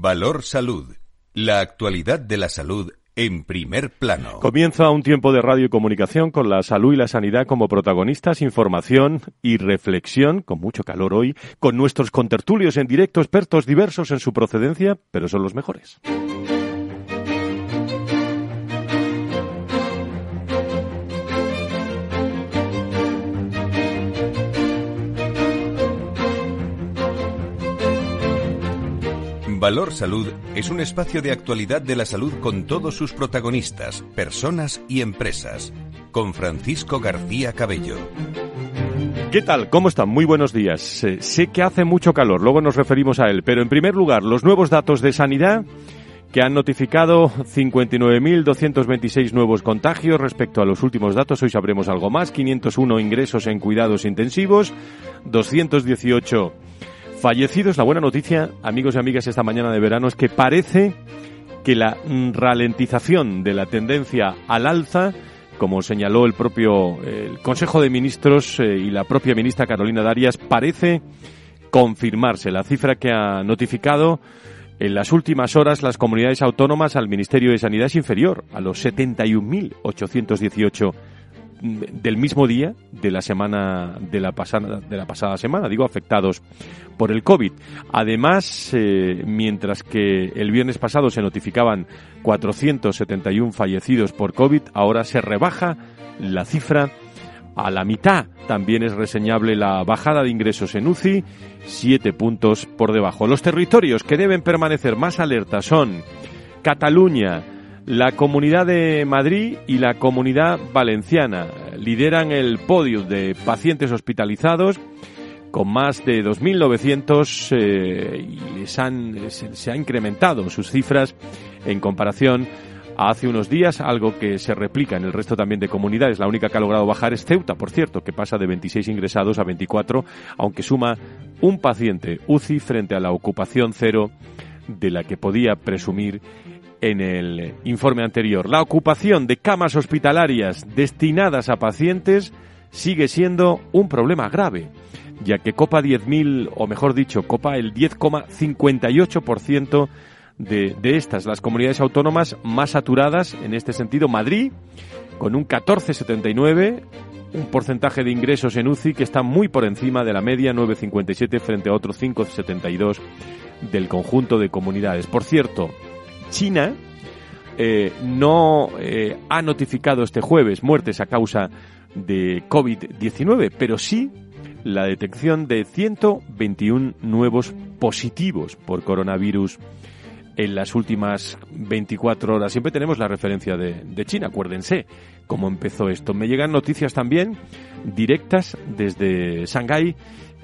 Valor Salud. La actualidad de la salud en primer plano. Comienza un tiempo de radio y comunicación con la salud y la sanidad como protagonistas, información y reflexión, con mucho calor hoy, con nuestros contertulios en directo, expertos diversos en su procedencia, pero son los mejores. Valor Salud es un espacio de actualidad de la salud con todos sus protagonistas, personas y empresas. Con Francisco García Cabello. ¿Qué tal? ¿Cómo están? Muy buenos días. Eh, sé que hace mucho calor, luego nos referimos a él, pero en primer lugar, los nuevos datos de sanidad que han notificado 59.226 nuevos contagios respecto a los últimos datos. Hoy sabremos algo más. 501 ingresos en cuidados intensivos, 218 fallecidos. La buena noticia, amigos y amigas, esta mañana de verano es que parece que la ralentización de la tendencia al alza, como señaló el propio el Consejo de Ministros eh, y la propia ministra Carolina Darias, parece confirmarse. La cifra que ha notificado en las últimas horas las comunidades autónomas al Ministerio de Sanidad es inferior a los 71.818 del mismo día de la semana de la pasada de la pasada semana, digo afectados por el COVID. Además, eh, mientras que el viernes pasado se notificaban 471 fallecidos por COVID, ahora se rebaja la cifra a la mitad. También es reseñable la bajada de ingresos en UCI, siete puntos por debajo. Los territorios que deben permanecer más alerta son Cataluña, la Comunidad de Madrid y la Comunidad Valenciana lideran el podio de pacientes hospitalizados con más de 2.900 eh, y les han, se, ha incrementado sus cifras en comparación a hace unos días, algo que se replica en el resto también de comunidades. La única que ha logrado bajar es Ceuta, por cierto, que pasa de 26 ingresados a 24, aunque suma un paciente UCI frente a la ocupación cero de la que podía presumir en el informe anterior. La ocupación de camas hospitalarias destinadas a pacientes sigue siendo un problema grave, ya que copa 10.000, o mejor dicho, copa el 10,58% de, de estas, las comunidades autónomas más saturadas, en este sentido, Madrid, con un 14,79%, un porcentaje de ingresos en UCI que está muy por encima de la media 9,57 frente a otro 5,72 del conjunto de comunidades. Por cierto, China eh, no eh, ha notificado este jueves muertes a causa de COVID-19, pero sí la detección de 121 nuevos positivos por coronavirus en las últimas 24 horas. Siempre tenemos la referencia de, China, acuérdense cómo empezó esto. Me llegan noticias también directas desde Shanghái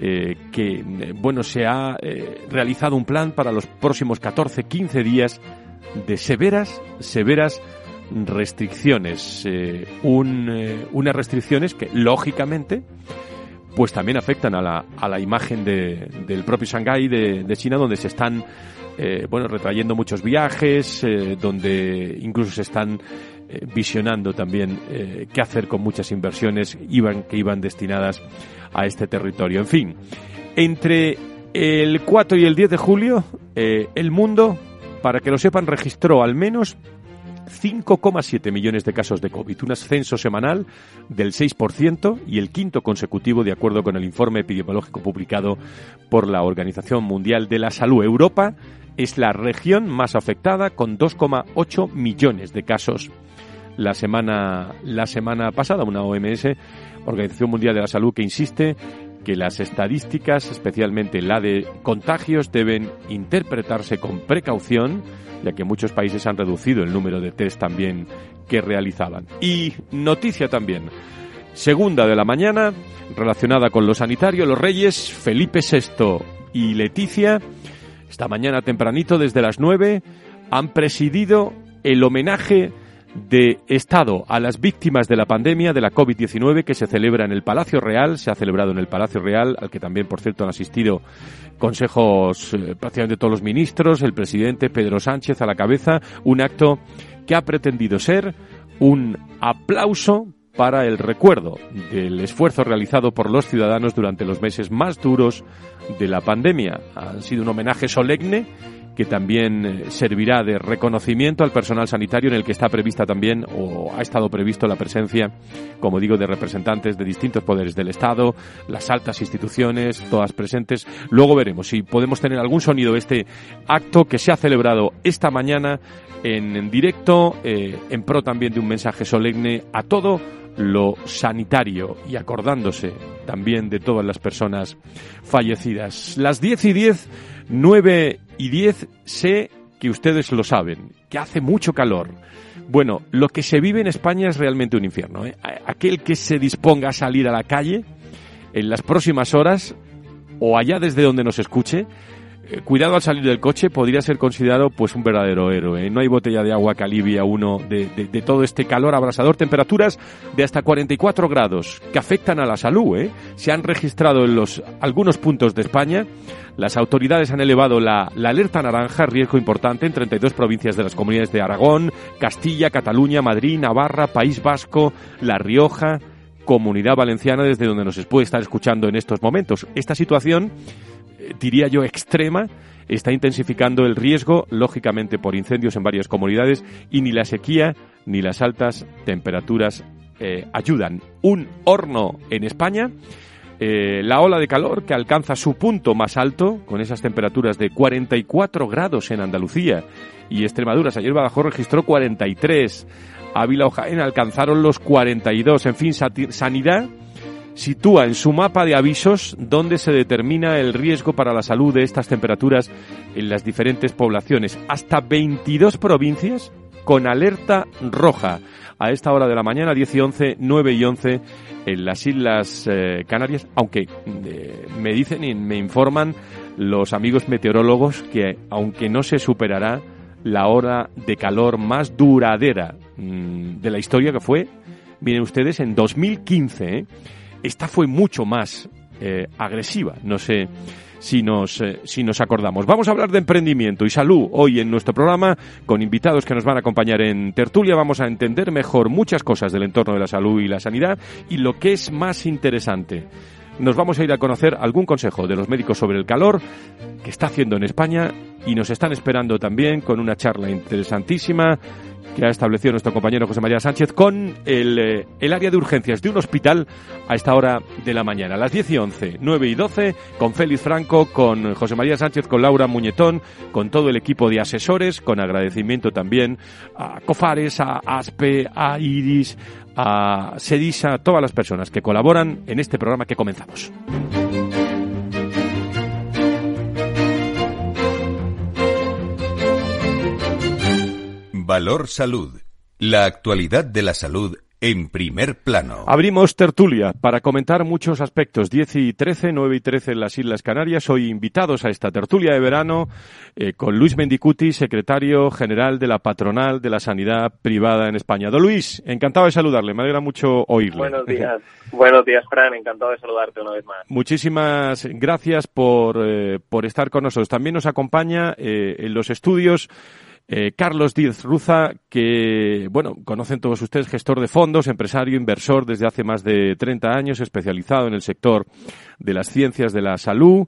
eh, que, bueno, se ha realizado un plan para los próximos 14, 15 días de severas, severas restricciones. Eh, eh, unas restricciones que, lógicamente, pues también afectan a la, a la imagen de, del propio Shanghái de, China, donde se están, eh, bueno, retrayendo muchos viajes, donde incluso se están visionando también qué hacer con muchas inversiones iban, que iban destinadas a este territorio. En fin, entre el 4 y el 10 de julio, el mundo para que lo sepan, registró al menos 5,7 millones de casos de COVID, un ascenso semanal del 6% y el quinto consecutivo de acuerdo con el informe epidemiológico publicado por la Organización Mundial de la Salud. Europa es la región más afectada con 2,8 millones de casos la semana, la semana pasada, una OMS, Organización Mundial de la Salud, que insiste que las estadísticas, especialmente la de contagios, deben interpretarse con precaución, ya que muchos países han reducido el número de test también que realizaban. Y noticia también, segunda de la mañana, relacionada con lo sanitario, los reyes Felipe VI y Leticia, esta mañana tempranito desde las 9, han presidido el homenaje de Estado a las víctimas de la pandemia de la COVID-19 que se celebra en el Palacio Real, se ha celebrado en el Palacio Real, al que también, por cierto, han asistido consejos eh, prácticamente todos los ministros, el presidente Pedro Sánchez a la cabeza, un acto que ha pretendido ser un aplauso para el recuerdo del esfuerzo realizado por los ciudadanos durante los meses más duros de la pandemia. Ha sido un homenaje solemne que también eh, servirá de reconocimiento al personal sanitario en el que está prevista también o ha estado previsto la presencia, como digo, de representantes de distintos poderes del Estado, las altas instituciones, todas presentes. Luego veremos si podemos tener algún sonido de este acto que se ha celebrado esta mañana en, directo, eh, en pro también de un mensaje solemne a todo lo sanitario y acordándose también de todas las personas fallecidas. Las 10 y 10, 9 y 10, sé que ustedes lo saben, que hace mucho calor. Bueno, lo que se vive en España es realmente un infierno. ¿eh? Aquel que se disponga a salir a la calle en las próximas horas o allá desde donde nos escuche, eh, cuidado al salir del coche, podría ser considerado pues un verdadero héroe. ¿eh? No hay botella de agua que alivie a uno de, todo este calor abrasador. Temperaturas de hasta 44 grados que afectan a la salud. ¿eh? Se han registrado en los algunos puntos de España. Las autoridades han elevado la, alerta naranja, riesgo importante, en 32 provincias de las comunidades de Aragón, Castilla, Cataluña, Madrid, Navarra, País Vasco, La Rioja, Comunidad Valenciana, desde donde nos puede estar escuchando en estos momentos. Esta situación diría yo, extrema, está intensificando el riesgo, lógicamente, por incendios en varias comunidades y ni la sequía ni las altas temperaturas eh, ayudan. Un horno en España. Eh, la ola de calor que alcanza su punto más alto, con esas temperaturas de 44 grados en Andalucía y Extremadura. Ayer Badajoz registró 43. Ávila o alcanzaron los 42. En fin, sanidad sitúa en su mapa de avisos donde se determina el riesgo para la salud de estas temperaturas en las diferentes poblaciones. Hasta 22 provincias con alerta roja. A esta hora de la mañana, 10 y 11, 9 y 11, en las Islas eh, Canarias, aunque eh, me dicen y me informan los amigos meteorólogos que aunque no se superará la hora de calor más duradera mm, de la historia que fue, miren ustedes, en 2015, ¿eh? esta fue mucho más agresiva. No sé si nos, eh, si nos acordamos. Vamos a hablar de emprendimiento y salud hoy en nuestro programa con invitados que nos van a acompañar en tertulia. Vamos a entender mejor muchas cosas del entorno de la salud y la sanidad y lo que es más interesante. Nos vamos a ir a conocer algún consejo de los médicos sobre el calor que está haciendo en España y nos están esperando también con una charla interesantísima que ha establecido nuestro compañero José María Sánchez con el, eh, el, área de urgencias de un hospital a esta hora de la mañana, a las 10 y 11, 9 y 12, con Félix Franco, con José María Sánchez, con Laura Muñetón, con todo el equipo de asesores, con agradecimiento también a Cofares, a ASPE, a Iris, a Sedisa, a todas las personas que colaboran en este programa que comenzamos. Valor Salud. La actualidad de la salud en primer plano. Abrimos tertulia para comentar muchos aspectos. 10 y 13, 9 y 13 en las Islas Canarias. Hoy invitados a esta tertulia de verano eh, con Luis Mendicuti, secretario general de la Patronal de la Sanidad Privada en España. Don Luis, encantado de saludarle. Me alegra mucho oírle. Buenos días. Buenos días, Fran. Encantado de saludarte una vez más. Muchísimas gracias por, eh, por estar con nosotros. También nos acompaña eh, en los estudios eh, Carlos Díaz Ruza, que, bueno, conocen todos ustedes, gestor de fondos, empresario, inversor desde hace más de 30 años, especializado en el sector de las ciencias de la salud,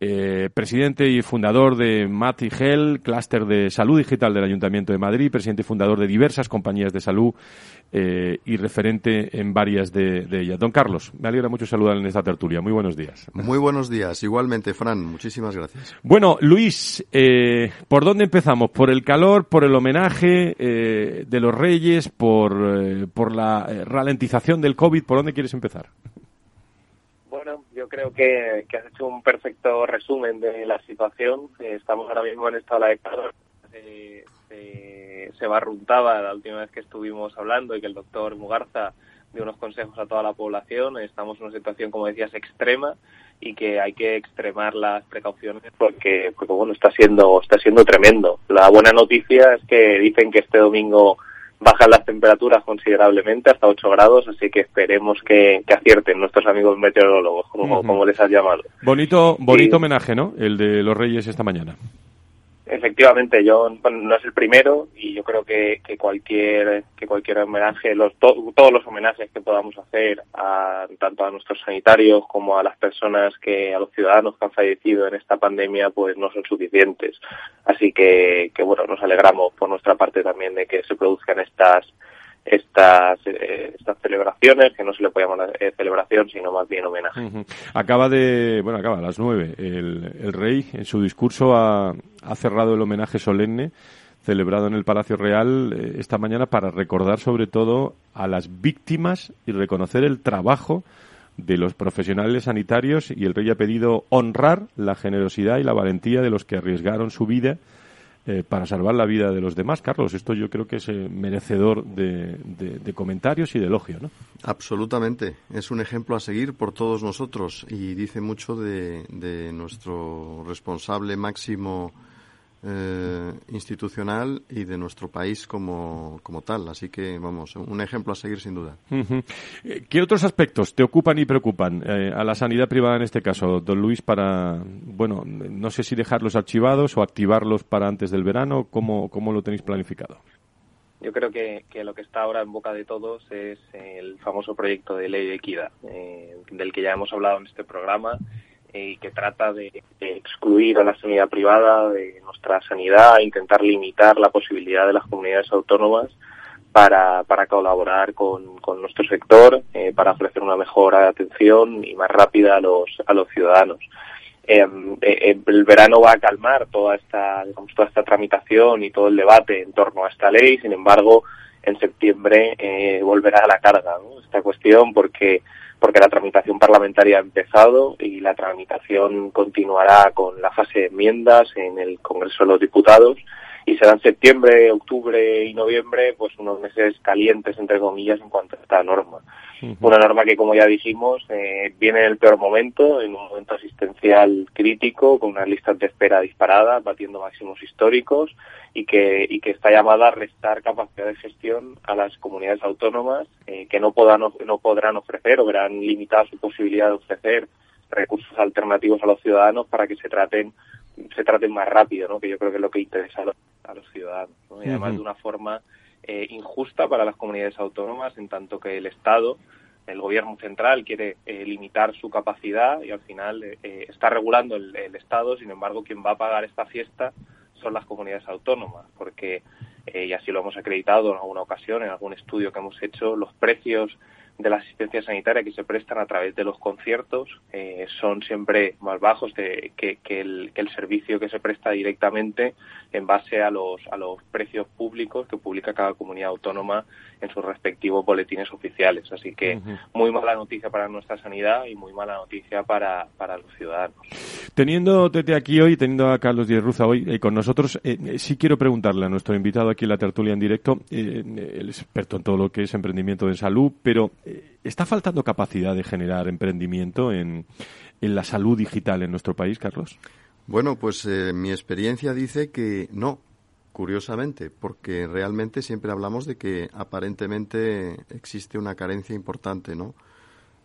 eh, presidente y fundador de Mati Gel, clúster de salud digital del Ayuntamiento de Madrid, presidente y fundador de diversas compañías de salud eh, y referente en varias de, ellas. Don Carlos, me alegra mucho saludar en esta tertulia. Muy buenos días. Muy buenos días. Igualmente, Fran, muchísimas gracias. Bueno, Luis, eh, ¿por dónde empezamos? ¿Por el calor, por el homenaje de los reyes, por, por la ralentización del COVID? ¿Por dónde quieres empezar? Creo que, has hecho un perfecto resumen de la situación. estamos ahora mismo en esta ola de calor. Se, se, barruntaba la última vez que estuvimos hablando y que el doctor Mugarza dio unos consejos a toda la población. Estamos en una situación, como decías, extrema y que hay que extremar las precauciones porque, porque bueno, está siendo, está siendo tremendo. La buena noticia es que dicen que este domingo bajan las temperaturas considerablemente hasta 8 grados, así que esperemos que, acierten nuestros amigos meteorólogos, como, como les has llamado. Bonito, bonito homenaje, ¿no? El de los Reyes esta mañana. Efectivamente, yo no es el primero y yo creo que, cualquier que cualquier homenaje, los, todos los homenajes que podamos hacer a, tanto a nuestros sanitarios como a las personas que a los ciudadanos que han fallecido en esta pandemia, pues no son suficientes. Así que, que bueno, nos alegramos por nuestra parte también de que se produzcan estas estas, eh, estas celebraciones, que no se le puede llamar eh, celebración, sino más bien homenaje. Acaba de, bueno, acaba a las nueve. El, el rey, en su discurso, ha, cerrado el homenaje solemne celebrado en el Palacio Real eh, esta mañana para recordar sobre todo a las víctimas y reconocer el trabajo de los profesionales sanitarios y el rey ha pedido honrar la generosidad y la valentía de los que arriesgaron su vida eh, para salvar la vida de los demás. Carlos, esto yo creo que es eh, merecedor de, comentarios y de elogio, ¿no? Absolutamente. Es un ejemplo a seguir por todos nosotros y dice mucho de, de nuestro responsable máximo eh, institucional y de nuestro país como, como, tal. Así que, vamos, un ejemplo a seguir sin duda. Eh, ¿Qué otros aspectos te ocupan y preocupan eh, a la sanidad privada en este caso, don Luis, para, bueno, no sé si dejarlos archivados o activarlos para antes del verano? ¿Cómo, cómo lo tenéis planificado? Yo creo que, que, lo que está ahora en boca de todos es el famoso proyecto de ley de equidad, del que ya hemos hablado en este programa y que trata de, excluir a la sanidad privada de nuestra sanidad, intentar limitar la posibilidad de las comunidades autónomas para, para colaborar con, con nuestro sector, eh, para ofrecer una mejor atención y más rápida a los, a los ciudadanos. Em, eh, el verano va a calmar toda esta, digamos, toda esta tramitación y todo el debate en torno a esta ley, sin embargo, en septiembre eh, volverá a la carga esta cuestión porque porque la tramitación parlamentaria ha empezado y la tramitación continuará con la fase de enmiendas en el Congreso de los Diputados y serán septiembre, octubre y noviembre pues unos meses calientes entre comillas en cuanto a esta norma. Una norma que como ya dijimos eh, viene en el peor momento, en un momento asistencial crítico, con unas listas de espera disparadas, batiendo máximos históricos y que, y que está llamada a restar capacidad de gestión a las comunidades autónomas eh, que no, podrán, no podrán ofrecer o verán limitada su posibilidad de ofrecer recursos alternativos a los ciudadanos para que se traten se traten más rápido, ¿no? que yo creo que es lo que interesa a los, ciudadanos. Y además de una forma eh, injusta para las comunidades autónomas, en tanto que el Estado, el gobierno central, quiere eh, limitar su capacidad y al final eh, está regulando el, el, Estado, sin embargo, quien va a pagar esta fiesta son las comunidades autónomas, porque, y así lo hemos acreditado en alguna ocasión, en algún estudio que hemos hecho, los precios de la asistencia sanitaria que se prestan a través de los conciertos eh, son siempre más bajos de, que, el, que, el, servicio que se presta directamente en base a los, a los precios públicos que publica cada comunidad autónoma en sus respectivos boletines oficiales. Así que muy mala noticia para nuestra sanidad y muy mala noticia para, para los ciudadanos. Teniendo desde aquí hoy, teniendo a Carlos Díez Ruza hoy eh, con nosotros, eh, sí quiero preguntarle a nuestro invitado aquí en la tertulia en directo, el experto en todo lo que es emprendimiento de salud, pero ¿Está faltando capacidad de generar emprendimiento en, en la salud digital en nuestro país, Carlos? Bueno, pues eh, mi experiencia dice que no, curiosamente, porque realmente siempre hablamos de que aparentemente existe una carencia importante, ¿no?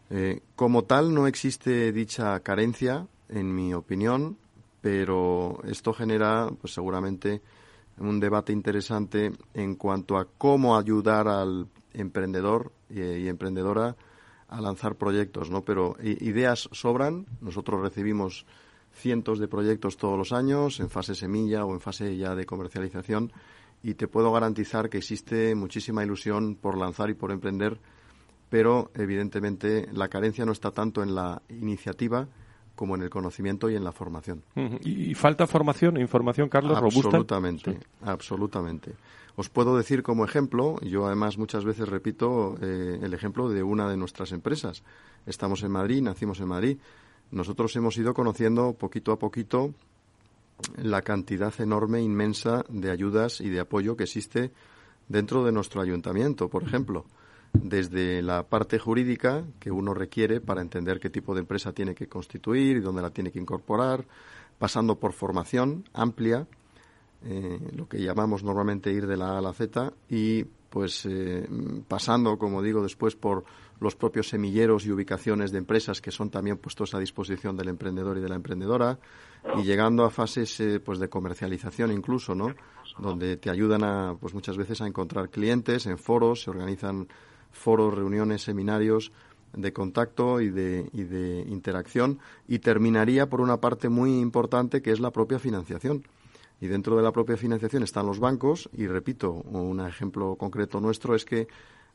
Eh, como tal, no existe dicha carencia, en mi opinión, pero esto genera, pues seguramente, un debate interesante en cuanto a cómo ayudar al emprendedor y, emprendedora a lanzar proyectos, ¿no? Pero ideas sobran. Nosotros recibimos cientos de proyectos todos los años en fase semilla o en fase ya de comercialización y te puedo garantizar que existe muchísima ilusión por lanzar y por emprender, pero evidentemente la carencia no está tanto en la iniciativa como en el conocimiento y en la formación. ¿Y falta formación información, Carlos, robusta? Absolutamente, absolutamente. Os puedo decir como ejemplo, yo además muchas veces repito eh, el ejemplo de una de nuestras empresas. Estamos en Madrid, nacimos en Madrid. Nosotros hemos ido conociendo poquito a poquito la cantidad enorme, inmensa de ayudas y de apoyo que existe dentro de nuestro ayuntamiento, por ejemplo. Desde la parte jurídica que uno requiere para entender qué tipo de empresa tiene que constituir y dónde la tiene que incorporar, pasando por formación amplia, eh, lo que llamamos normalmente ir de la A a la Z, y pues eh, pasando, como digo, después por los propios semilleros y ubicaciones de empresas que son también puestos a disposición del emprendedor y de la emprendedora y llegando a fases eh, pues de comercialización incluso, ¿no? Donde te ayudan a, pues muchas veces a encontrar clientes en foros, se organizan foros, reuniones, seminarios de contacto y de, y de interacción y terminaría por una parte muy importante que es la propia financiación. Y dentro de la propia financiación están los bancos y repito, un ejemplo concreto nuestro es que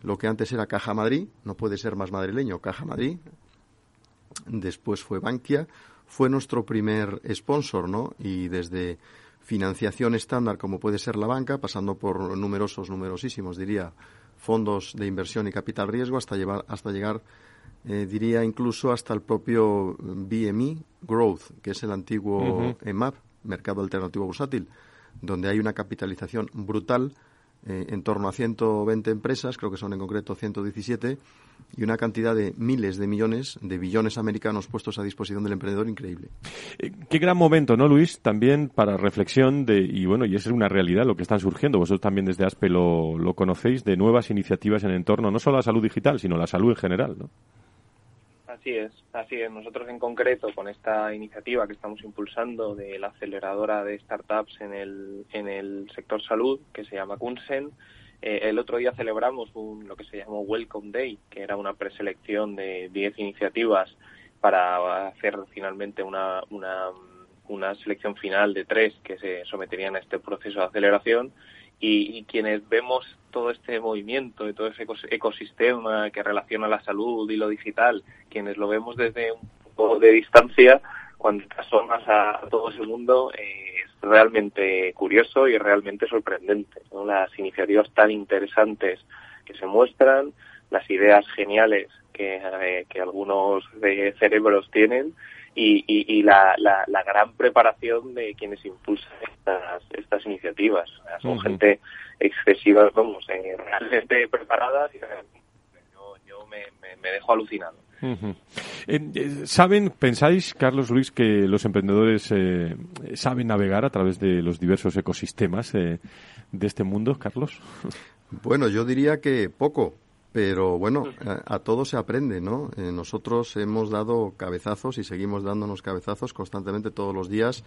lo que antes era Caja Madrid, no puede ser más madrileño, Caja Madrid, después fue Bankia, fue nuestro primer sponsor, ¿no? Y desde financiación estándar como puede ser la banca, pasando por numerosos, numerosísimos, diría, fondos de inversión y capital riesgo, hasta, llevar, hasta llegar, eh, diría incluso hasta el propio BME Growth, que es el antiguo EMAP, Mercado Alternativo Bursátil, donde hay una capitalización brutal eh, en torno a 120 empresas, creo que son en concreto 117, y una cantidad de miles de millones, de billones americanos puestos a disposición del emprendedor increíble. Eh, qué gran momento, ¿no, Luis? También para reflexión de, y bueno, y es una realidad lo que están surgiendo, vosotros también desde ASPE lo, lo conocéis, de nuevas iniciativas en entorno, no solo a la salud digital, sino a la salud en general, ¿no? Así es, así es. Nosotros en concreto con esta iniciativa que estamos impulsando de la aceleradora de startups en el, sector salud, que se llama Kunsen, eh, el otro día celebramos un, lo que se llamó Welcome Day, que era una preselección de 10 iniciativas para hacer finalmente una, una, una selección final de tres que se someterían a este proceso de aceleración y, quienes vemos todo este movimiento y todo ese ecosistema que relaciona la salud y lo digital, quienes lo vemos desde un poco de distancia, cuando te asomas a, todo ese mundo, eh, es realmente curioso y realmente sorprendente. Las iniciativas tan interesantes que se muestran, las ideas geniales que, eh, algunos de cerebros tienen y, y, la, la, la, gran preparación de quienes impulsan estas, estas iniciativas. son gente excesiva, vamos, eh, realmente preparadas y yo, yo me, me, dejo alucinado. Eh, eh, ¿Saben, pensáis, Carlos Luis, que los emprendedores saben navegar a través de los diversos ecosistemas de este mundo, Carlos? Bueno, yo diría que poco, pero bueno, a, todo se aprende, ¿no? Eh, nosotros hemos dado cabezazos y seguimos dándonos cabezazos constantemente todos los días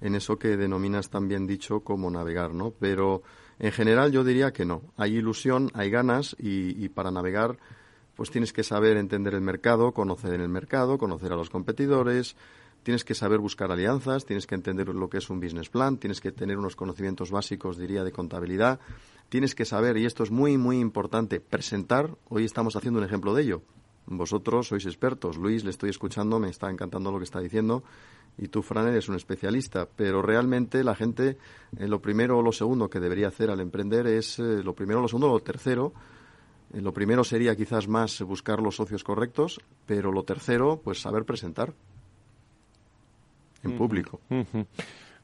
en eso que denominas también dicho como navegar, ¿no? Pero en general yo diría que no. Hay ilusión, hay ganas y, y para navegar pues tienes que saber entender el mercado, conocer el mercado, conocer a los competidores, tienes que saber buscar alianzas, tienes que entender lo que es un business plan, tienes que tener unos conocimientos básicos, diría, de contabilidad, tienes que saber, y esto es muy, muy importante, presentar. Hoy estamos haciendo un ejemplo de ello. Vosotros sois expertos. Luis, le estoy escuchando, me está encantando lo que está diciendo. Y tú, Fran, eres un especialista. Pero realmente la gente, eh, lo primero o lo segundo que debería hacer al emprender es, eh, lo primero, lo segundo, lo tercero. Eh, lo primero sería quizás más buscar los socios correctos, pero lo tercero, pues saber presentar en público.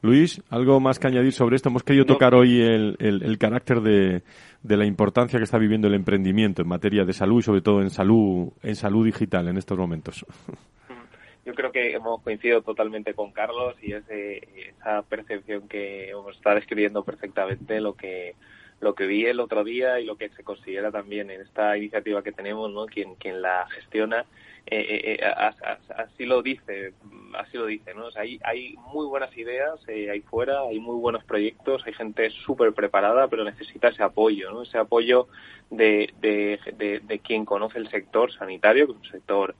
Luis, ¿algo más que añadir sobre esto? Hemos querido tocar hoy el, el, carácter de, de, la importancia que está viviendo el emprendimiento en materia de salud y sobre todo en salud, en salud digital en estos momentos. Yo creo que hemos coincidido totalmente con Carlos y esa percepción que está describiendo perfectamente lo que lo que vi el otro día y lo que se considera también en esta iniciativa que tenemos, ¿no? Quien, quien la gestiona eh, eh, eh así lo dice, así lo dice, ¿no? hay, hay muy buenas ideas eh, ahí fuera, hay muy buenos proyectos, hay gente súper preparada, pero necesita ese apoyo, ¿no? Ese apoyo de, de, de, de quien conoce el sector sanitario, que es un sector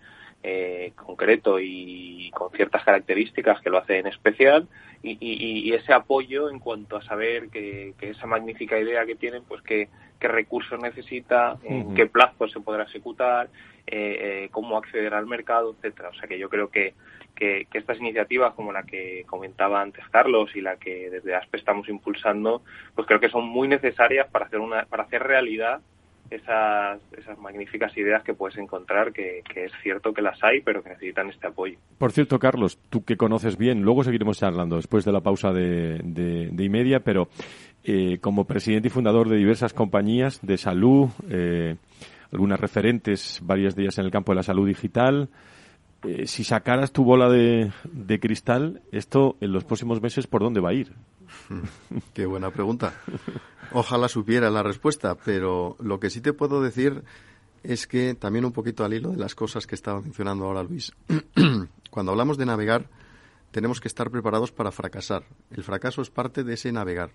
eh, concreto y con ciertas características que lo hacen especial y, y, ese apoyo en cuanto a saber que, que, esa magnífica idea que tienen pues qué, qué recursos necesita en qué plazo se podrá ejecutar eh, eh, cómo acceder al mercado etcétera o sea que yo creo que, que, estas iniciativas como la que comentaba antes Carlos y la que desde ASPE estamos impulsando pues creo que son muy necesarias para hacer una para hacer realidad esas, esas magníficas ideas que puedes encontrar, que, es cierto que las hay, pero que necesitan este apoyo. Por cierto, Carlos, tú que conoces bien, luego seguiremos charlando después de la pausa de, de, y media, pero eh, como presidente y fundador de diversas compañías de salud, eh, algunas referentes, varias de ellas en el campo de la salud digital, eh, si sacaras tu bola de, de cristal, esto en los próximos meses, ¿por dónde va a ir? Qué buena pregunta. Ojalá supiera la respuesta, pero lo que sí te puedo decir es que también un poquito al hilo de las cosas que estaba mencionando ahora Luis. Cuando hablamos de navegar, tenemos que estar preparados para fracasar. El fracaso es parte de ese navegar.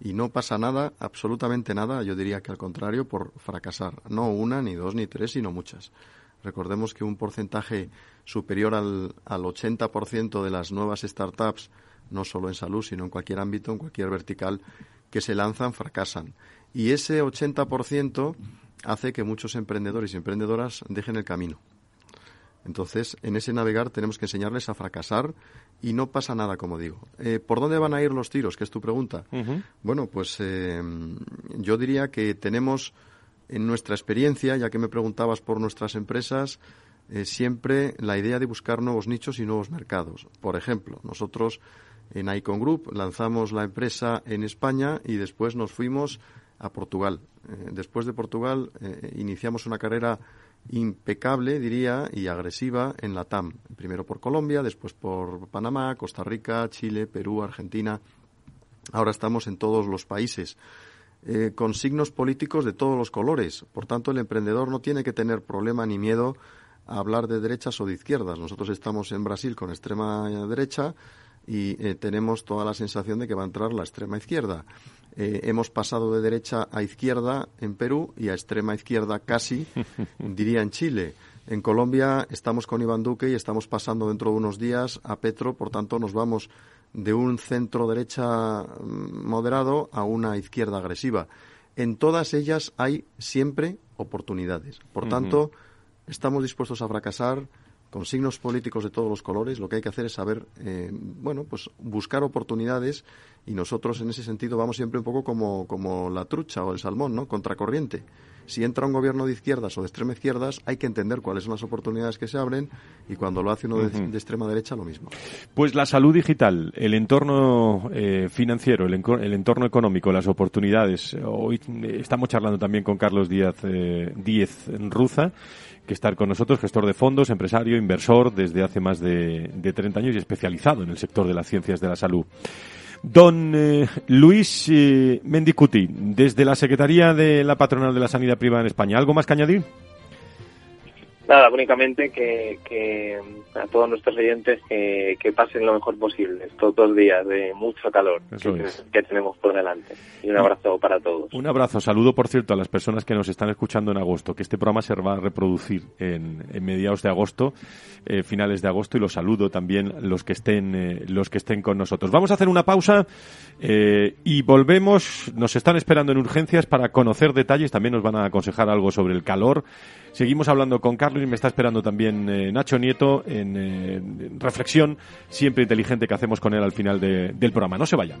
Y no pasa nada, absolutamente nada, yo diría que al contrario, por fracasar. No una, ni dos, ni tres, sino muchas. Recordemos que un porcentaje superior al, al 80% de las nuevas startups, no solo en salud, sino en cualquier ámbito, en cualquier vertical, que se lanzan, fracasan. Y ese 80% hace que muchos emprendedores y emprendedoras dejen el camino. Entonces, en ese navegar tenemos que enseñarles a fracasar y no pasa nada, como digo. Eh, ¿Por dónde van a ir los tiros? Que es tu pregunta. Bueno, pues eh, yo diría que tenemos en nuestra experiencia, ya que me preguntabas por nuestras empresas, eh, siempre la idea de buscar nuevos nichos y nuevos mercados. Por ejemplo, nosotros en Icon Group lanzamos la empresa en España y después nos fuimos a Portugal. después de Portugal iniciamos una carrera impecable, diría, y agresiva en la TAM. Primero por Colombia, después por Panamá, Costa Rica, Chile, Perú, Argentina. Ahora estamos en todos los países. Eh, con signos políticos de todos los colores. Por tanto, el emprendedor no tiene que tener problema ni miedo a hablar de derechas o de izquierdas. Nosotros estamos en Brasil con extrema derecha y eh, tenemos toda la sensación de que va a entrar la extrema izquierda. Eh, hemos pasado de derecha a izquierda en Perú y a extrema izquierda casi, diría en Chile. En Colombia estamos con Iván Duque y estamos pasando dentro de unos días a Petro, por tanto nos vamos de un centro derecha mm, moderado a una izquierda agresiva. En todas ellas hay siempre oportunidades. Por tanto, estamos dispuestos a fracasar con signos políticos de todos los colores, lo que hay que hacer es saber, eh, bueno, pues buscar oportunidades y nosotros en ese sentido vamos siempre un poco como, como la trucha o el salmón, ¿no? Contracorriente. Si entra un gobierno de izquierdas o de extrema izquierdas, hay que entender cuáles son las oportunidades que se abren y cuando lo hace uno de, extrema derecha, lo mismo. Pues la salud digital, el entorno eh, financiero, el, entorno económico, las oportunidades. Hoy eh, estamos charlando también con Carlos Díaz, Díez Ruza que estar con nosotros, gestor de fondos, empresario, inversor desde hace más de, de 30 años y especializado en el sector de las ciencias de la salud. Don eh, Luis eh, Mendicuti, desde la Secretaría de la Patronal de la Sanidad Privada en España, ¿algo más que añadir? Nada, únicamente que, a todos nuestros oyentes que, pasen lo mejor posible estos dos días de mucho calor que, tenemos por delante. Y un abrazo para todos. Un abrazo. Saludo, por cierto, a las personas que nos están escuchando en agosto, que este programa se va a reproducir en, mediados de agosto, eh, finales de agosto, y los saludo también los que estén, eh, los que estén con nosotros. Vamos a hacer una pausa eh, y volvemos. Nos están esperando en urgencias para conocer detalles. También nos van a aconsejar algo sobre el calor. Seguimos hablando con Carlos y me está esperando también eh, Nacho Nieto en, reflexión siempre inteligente que hacemos con él al final del programa. No se vayan.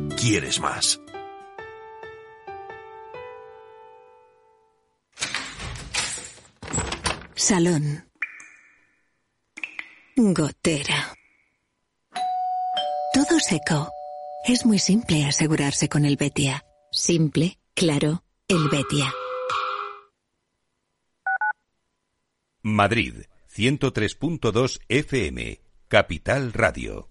quieres más? Salón. Gotera. Todo seco. Es muy simple asegurarse con el Betia. Simple, claro, el Betia. Madrid, 103.2 FM, Capital Radio.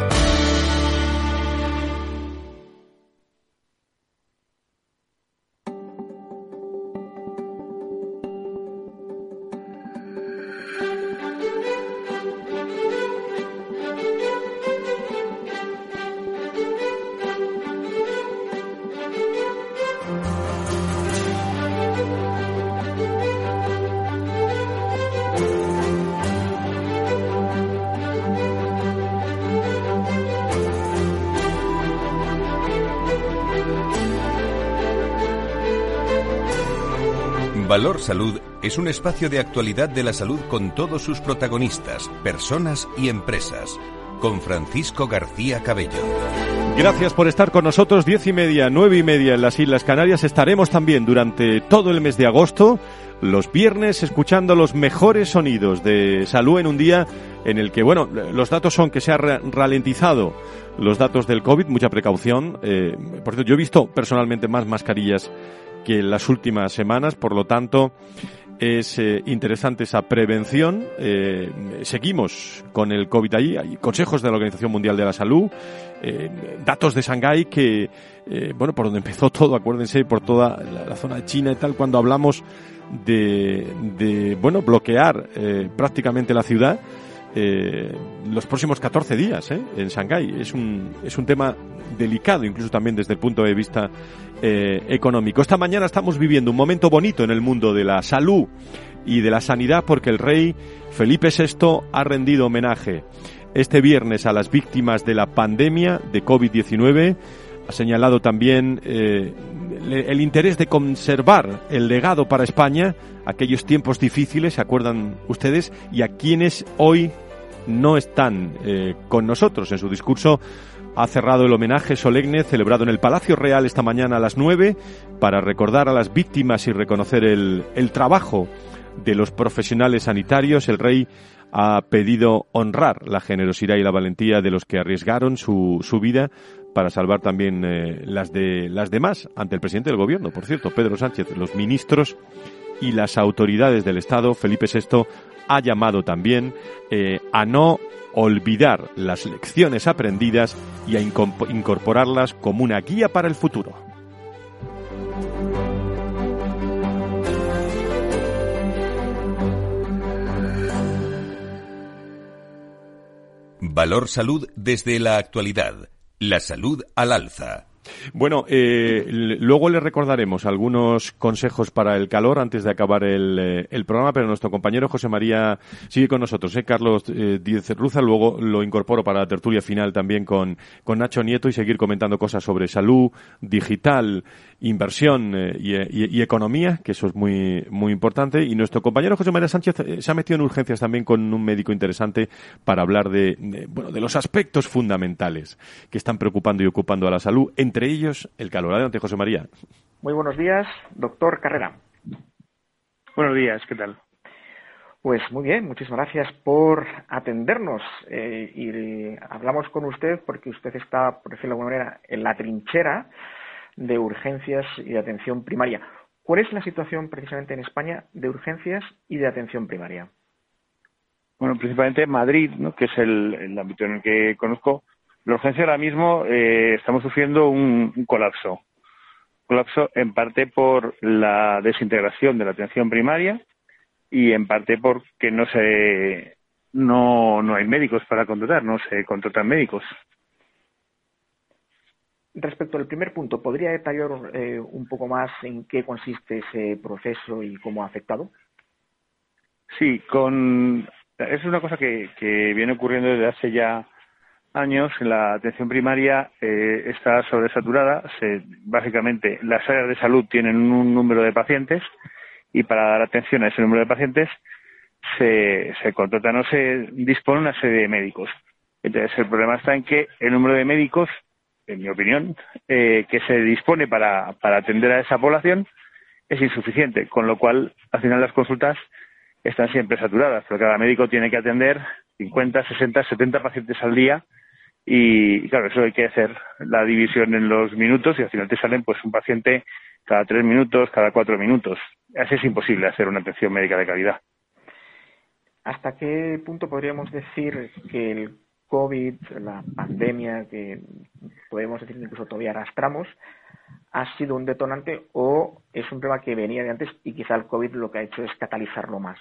Salud es un espacio de actualidad de la salud con todos sus protagonistas, personas y empresas. Con Francisco García Cabello. Gracias por estar con nosotros. Diez y media, nueve y media en las Islas Canarias. Estaremos también durante todo el mes de agosto, los viernes, escuchando los mejores sonidos de salud en un día en el que, bueno, los datos son que se ha ralentizado los datos del COVID, mucha precaución. Eh, por cierto, yo he visto personalmente más mascarillas que en las últimas semanas, por lo tanto, es eh, interesante esa prevención. Eh, seguimos con el COVID ahí. Hay consejos de la Organización Mundial de la Salud, eh, datos de Shanghái que, bueno, por donde empezó todo, acuérdense, por toda la, zona de China y tal, cuando hablamos de, de bueno, bloquear prácticamente la ciudad. Los próximos 14 días en Shanghái. Es un, es un tema delicado, incluso también desde el punto de vista eh, económico. Esta mañana estamos viviendo un momento bonito en el mundo de la salud y de la sanidad porque el rey Felipe VI ha rendido homenaje este viernes a las víctimas de la pandemia de COVID-19. Ha señalado también eh, el interés de conservar el legado para España, aquellos tiempos difíciles, ¿se acuerdan ustedes? Y a quienes hoy no están eh, con nosotros. En su discurso ha cerrado el homenaje solemne celebrado en el Palacio Real esta mañana a las 9 para recordar a las víctimas y reconocer el, el trabajo de los profesionales sanitarios. El rey ha pedido honrar la generosidad y la valentía de los que arriesgaron su, su vida para salvar también eh, las de las demás ante el presidente del gobierno, por cierto, Pedro Sánchez, los ministros y las autoridades del Estado, Felipe VI ha llamado también eh, a no olvidar las lecciones aprendidas y a incorporarlas como una guía para el futuro. Valor Salud desde la actualidad. La salud al alza. Bueno, eh, luego le recordaremos algunos consejos para el calor antes de acabar el, eh, el programa, pero nuestro compañero José María sigue con nosotros, ¿eh? Carlos eh, Díez Ruza. Luego lo incorporo para la tertulia final también con, con Nacho Nieto y seguir comentando cosas sobre salud, digital, inversión eh, y, economía, que eso es muy, muy importante. Y nuestro compañero José María Sánchez eh, se ha metido en urgencias también con un médico interesante para hablar de, bueno, de los aspectos fundamentales que están preocupando y ocupando a la salud, entre ellos el calor. Adelante, José María. Muy buenos días, doctor Carrera. Buenos días, ¿qué tal? Pues muy bien, muchísimas gracias por atendernos. Eh, y hablamos con usted porque usted está, por decirlo de alguna manera, en la trinchera de urgencias y de atención primaria. ¿Cuál es la situación precisamente en España de urgencias y de atención primaria? Bueno, principalmente Madrid, ¿no? que es el, ámbito en el que conozco. La urgencia ahora mismo eh, estamos sufriendo un, colapso. colapso en parte por la desintegración de la atención primaria y en parte porque no se no hay médicos para contratar, no se contratan médicos. Respecto al primer punto, ¿podría detallar eh, un poco más en qué consiste ese proceso y cómo ha afectado? Sí, con es una cosa que, viene ocurriendo desde hace ya años. La atención primaria eh, está sobresaturada. Se, básicamente, las áreas de salud tienen un número de pacientes y para dar atención a ese número de pacientes se, se contrata, no se dispone una serie de médicos. Entonces, el problema está en que el número de médicos, en mi opinión, eh, que se dispone para, para atender a esa población es insuficiente, con lo cual, al final, las consultas están siempre saturadas, porque cada médico tiene que atender 50, 60, 70 pacientes al día y, claro, eso hay que hacer la división en los minutos y al final te salen pues un paciente cada tres minutos, cada cuatro minutos. Así es imposible hacer una atención médica de calidad. ¿Hasta qué punto podríamos decir que el COVID, la pandemia que podemos decir incluso todavía arrastramos, ha sido un detonante o es un problema que venía de antes y quizá el COVID lo que ha hecho es catalizarlo más?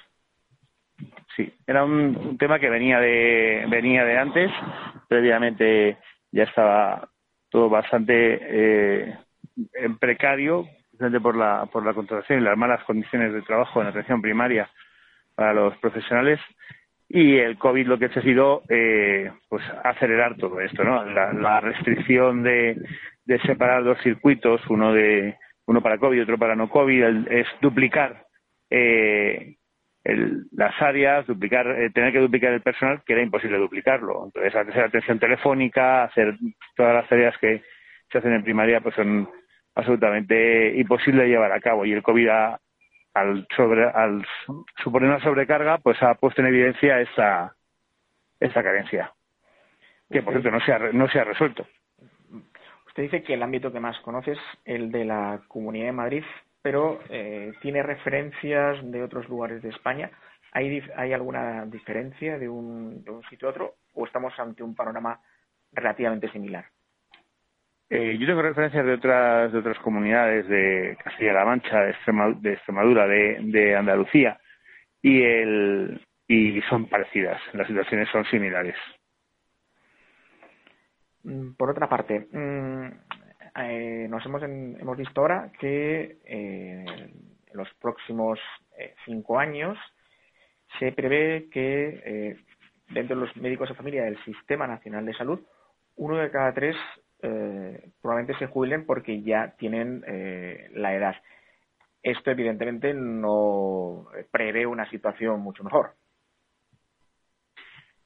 Sí, era un, tema que venía de, venía de antes. Previamente ya estaba todo bastante eh, en precario, por la, por la contratación y las malas condiciones de trabajo en atención primaria para los profesionales y el COVID lo que ha sido eh, pues acelerar todo esto, ¿no? La, restricción de, separar dos circuitos, uno de uno para COVID y otro para no COVID, es duplicar eh, las áreas, duplicar, eh, tener que duplicar el personal, que era imposible duplicarlo. Entonces, hacer atención telefónica, hacer todas las tareas que se hacen en primaria, pues son absolutamente imposibles de llevar a cabo. Y el COVID ha, al, sobre, al suponer una sobrecarga, pues ha puesto en evidencia esa, esa carencia, que por cierto no se ha, no se ha resuelto. Usted dice que el ámbito que más conoce es el de la Comunidad de Madrid, pero eh, ¿tiene referencias de otros lugares de España? ¿Hay, ¿Hay alguna diferencia de un, de un sitio a otro o estamos ante un panorama relativamente similar? Eh, yo tengo referencias de otras de otras comunidades de Castilla-La Mancha, de, Extremadura, de, Andalucía y el y son parecidas. Las situaciones son similares. Mm, por otra parte, mm, eh, nos hemos hemos visto ahora que eh, en los próximos cinco años se prevé que dentro de los médicos de familia del Sistema Nacional de Salud, uno de cada tres eh, probablemente se jubilen porque ya tienen eh, la edad. Esto evidentemente no prevé una situación mucho mejor.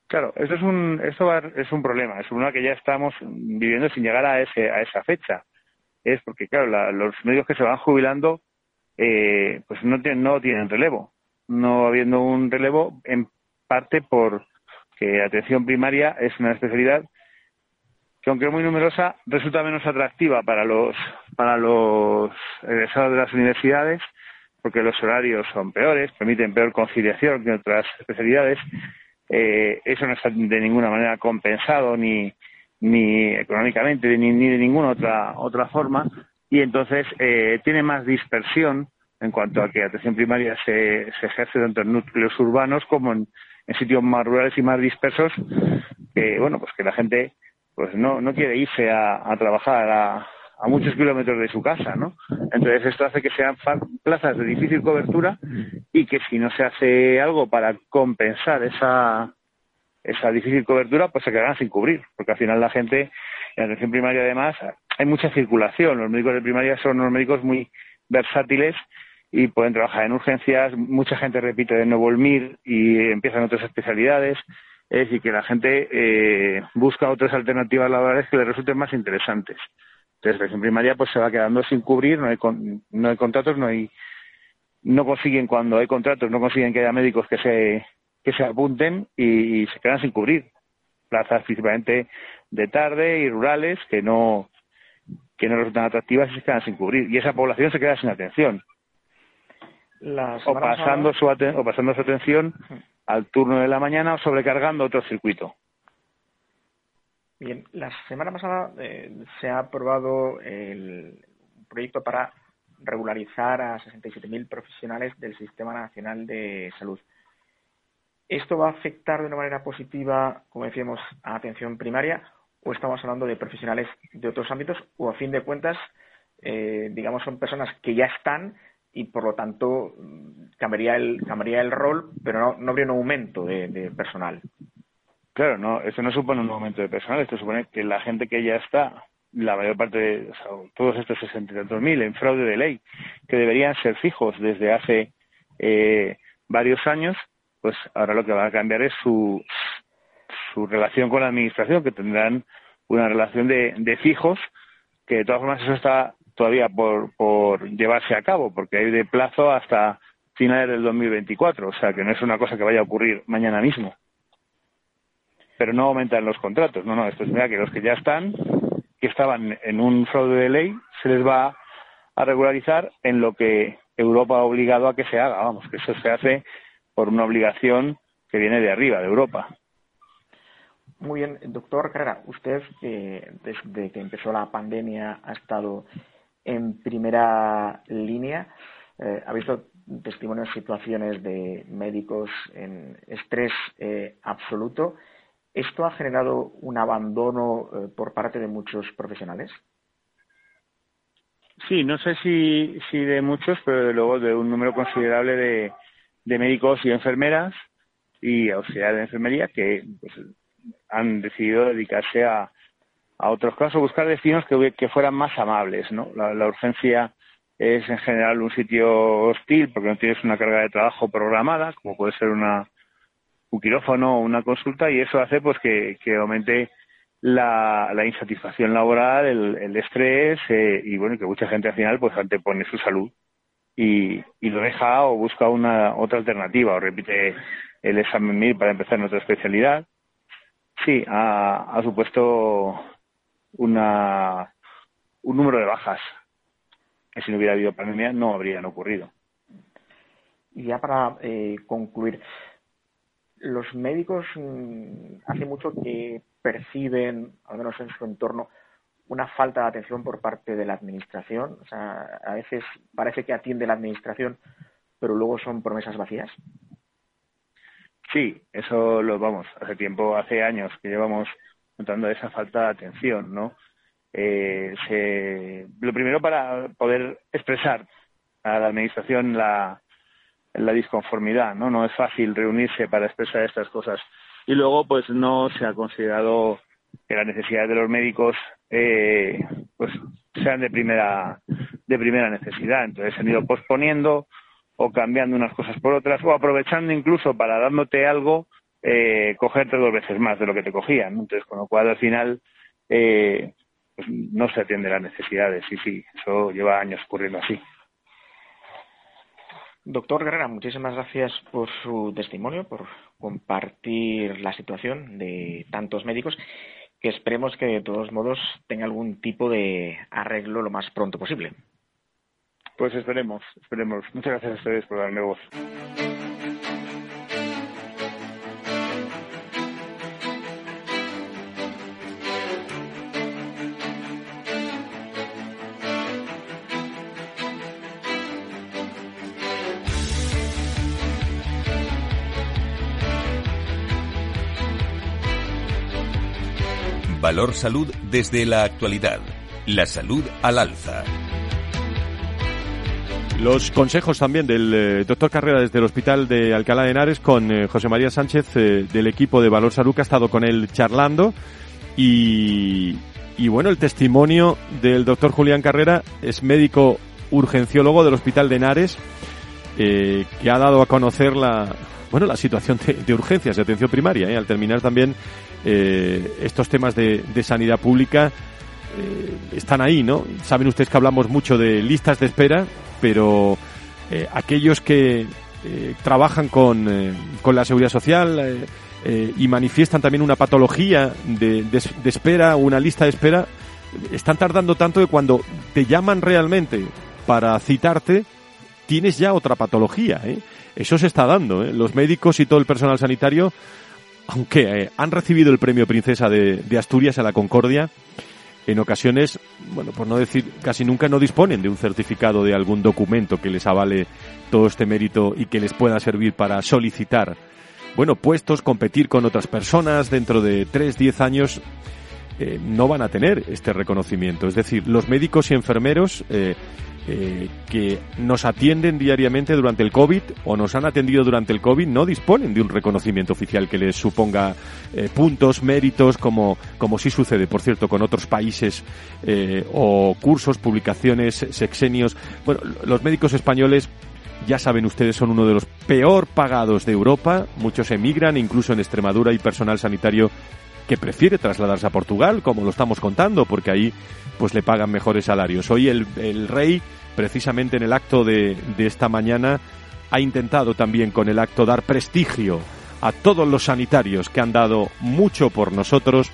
Claro, eso es un eso es un problema, es una que ya estamos viviendo sin llegar a ese a esa fecha. Es porque claro, los médicos que se van jubilando eh, pues no tienen no tienen relevo, no habiendo un relevo en parte por que atención primaria es una especialidad que aunque es muy numerosa, resulta menos atractiva para los, para los egresados de las universidades, porque los horarios son peores, permiten peor conciliación que otras especialidades. Eh, eso no está de ninguna manera compensado ni, ni económicamente ni, ni de ninguna otra, otra forma. Y entonces eh, tiene más dispersión en cuanto a que la atención primaria se, se ejerce tanto en núcleos urbanos como en, en sitios más rurales y más dispersos, que, bueno, pues que la gente pues no, no quiere irse a, trabajar a, a, muchos kilómetros de su casa, ¿no? Entonces esto hace que sean plazas de difícil cobertura y que si no se hace algo para compensar esa, esa difícil cobertura, pues se quedarán sin cubrir, porque al final la gente, en atención primaria además, hay mucha circulación. Los médicos de primaria son unos médicos muy versátiles y pueden trabajar en urgencias. Mucha gente repite de nuevo el MIR y empiezan otras especialidades es decir, que la gente eh, busca otras alternativas laborales que le resulten más interesantes. Entonces, en primaria pues se va quedando sin cubrir, no hay, no hay contratos, no hay no consiguen cuando hay contratos, no consiguen que haya médicos que se que se apunten y, se quedan sin cubrir. Plazas principalmente de tarde y rurales que no que no resultan atractivas y se quedan sin cubrir. Y esa población se queda sin atención. O pasando, su o pasando su atención al turno de la mañana o sobrecargando otro circuito. Bien, la semana pasada eh, se ha aprobado el proyecto para regularizar a 67.000 profesionales del Sistema Nacional de Salud. ¿Esto va a afectar de una manera positiva, como decíamos, a atención primaria o estamos hablando de profesionales de otros ámbitos o a fin de cuentas, eh, digamos, son personas que ya están y por lo tanto cambiaría el, cambiaría el rol, pero no, no habría un aumento de, personal. Claro, no, eso no supone un aumento de personal, esto supone que la gente que ya está, la mayor parte de todos estos 63.000 en fraude de ley, que deberían ser fijos desde hace eh, varios años, pues ahora lo que va a cambiar es su, su relación con la administración, que tendrán una relación de, de fijos, que de todas formas eso está todavía por, por llevarse a cabo, porque hay de plazo hasta finales del 2024, o sea que no es una cosa que vaya a ocurrir mañana mismo. Pero no aumentan los contratos, no, no, esto es mira que los que ya están, que estaban en un fraude de ley, se les va a regularizar en lo que Europa ha obligado a que se haga, vamos, que eso se hace por una obligación que viene de arriba, de Europa. Muy bien, doctor Carrera, usted desde que empezó la pandemia ha estado en primera línea, eh, ha visto testimonios, situaciones de médicos en estrés eh, absoluto. ¿Esto ha generado un abandono eh, por parte de muchos profesionales? Sí, no sé si, si de muchos, pero luego de un número considerable de, de médicos y enfermeras y auxiliares de enfermería que pues, han decidido dedicarse a, a otros casos, buscar destinos que, que fueran más amables. ¿no? La, urgencia es en general un sitio hostil porque no tienes una carga de trabajo programada, como puede ser una, un quirófano o una consulta, y eso hace pues que, aumente la, la, insatisfacción laboral, el, el estrés eh, y bueno, que mucha gente al final pues antepone su salud y, y lo deja o busca una otra alternativa o repite el examen MIR para empezar en otra especialidad. Sí, ha supuesto una, un número de bajas que si no hubiera habido pandemia no habrían ocurrido. Y ya para eh, concluir, los médicos mm, hace mucho que perciben, al menos en su entorno, una falta de atención por parte de la administración. O sea, a veces parece que atiende la administración, pero luego son promesas vacías. Sí, eso lo vamos. Hace tiempo, hace años que llevamos notando esa falta de atención, ¿no? Eh, se, lo primero para poder expresar a la administración la, disconformidad, ¿no? No es fácil reunirse para expresar estas cosas. Y luego, pues no se ha considerado que las necesidades de los médicos eh, pues sean de primera de primera necesidad. Entonces se han ido posponiendo o cambiando unas cosas por otras o aprovechando incluso para dándote algo eh, cogerte dos veces más de lo que te cogían. Entonces, con lo cual al final eh, pues no se atiende las necesidades. Sí, sí, eso lleva años ocurriendo así. Doctor Guerrera, muchísimas gracias por su testimonio, por compartir la situación de tantos médicos, que esperemos que de todos modos tenga algún tipo de arreglo lo más pronto posible. Pues esperemos, esperemos. Muchas gracias a ustedes por darme voz. Valor Salud desde la actualidad. La salud al alza. Los consejos también del eh, doctor Carrera desde el Hospital de Alcalá de Henares con eh, José María Sánchez eh, del equipo de Valor Salud que ha estado con él charlando y, y bueno, el testimonio del doctor Julián Carrera es médico urgenciólogo del Hospital de Henares que ha dado a conocer la, bueno, la situación de, urgencias de atención primaria, al terminar también eh, estos temas de, sanidad pública eh, están ahí, ¿no? Saben ustedes que hablamos mucho de listas de espera, pero eh, aquellos que trabajan con, con, la seguridad social y manifiestan también una patología de, de, de espera, una lista de espera, están tardando tanto que cuando te llaman realmente para citarte, tienes ya otra patología. ¿eh? Eso se está dando. ¿eh? Los médicos y todo el personal sanitario aunque eh, han recibido el premio Princesa de, Asturias a la Concordia, en ocasiones, bueno, por no decir casi nunca, no disponen de un certificado de algún documento que les avale todo este mérito y que les pueda servir para solicitar, bueno, puestos, competir con otras personas dentro de tres, diez años. Eh, no van a tener este reconocimiento. Es decir, los médicos y enfermeros eh, eh, que nos atienden diariamente durante el COVID o nos han atendido durante el COVID no disponen de un reconocimiento oficial que les suponga eh, puntos, méritos, como, como sí sucede, por cierto, con otros países eh, o cursos, publicaciones, sexenios. Bueno, los médicos españoles ya saben ustedes, son uno de los peor pagados de Europa. Muchos emigran, incluso en Extremadura hay personal sanitario que prefiere trasladarse a Portugal, como lo estamos contando, porque ahí pues le pagan mejores salarios. Hoy el, rey, precisamente en el acto de, de esta mañana, ha intentado también con el acto dar prestigio a todos los sanitarios que han dado mucho por nosotros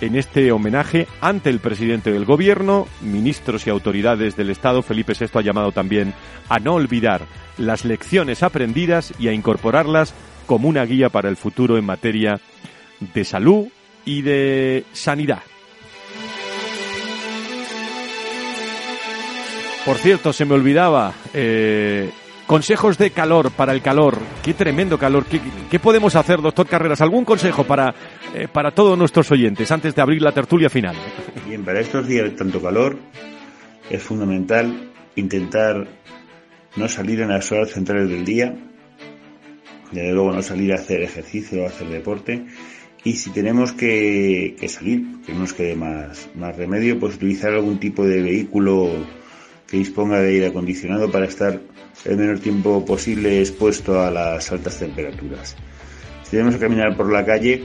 en este homenaje ante el presidente del gobierno, ministros y autoridades del Estado. Felipe VI ha llamado también a no olvidar las lecciones aprendidas y a incorporarlas como una guía para el futuro en materia de salud y de sanidad. Por cierto, se me olvidaba, eh, consejos de calor para el calor. Qué tremendo calor. ¿Qué, qué podemos hacer, doctor Carreras? ¿Algún consejo para, eh, para todos nuestros oyentes antes de abrir la tertulia final? Bien, para estos días de tanto calor es fundamental intentar no salir en las horas centrales del día, desde luego no salir a hacer ejercicio o hacer deporte, y si tenemos que, salir, que no nos quede más, remedio, pues utilizar algún tipo de vehículo que disponga de aire acondicionado para estar el menor tiempo posible expuesto a las altas temperaturas. Si tenemos que caminar por la calle,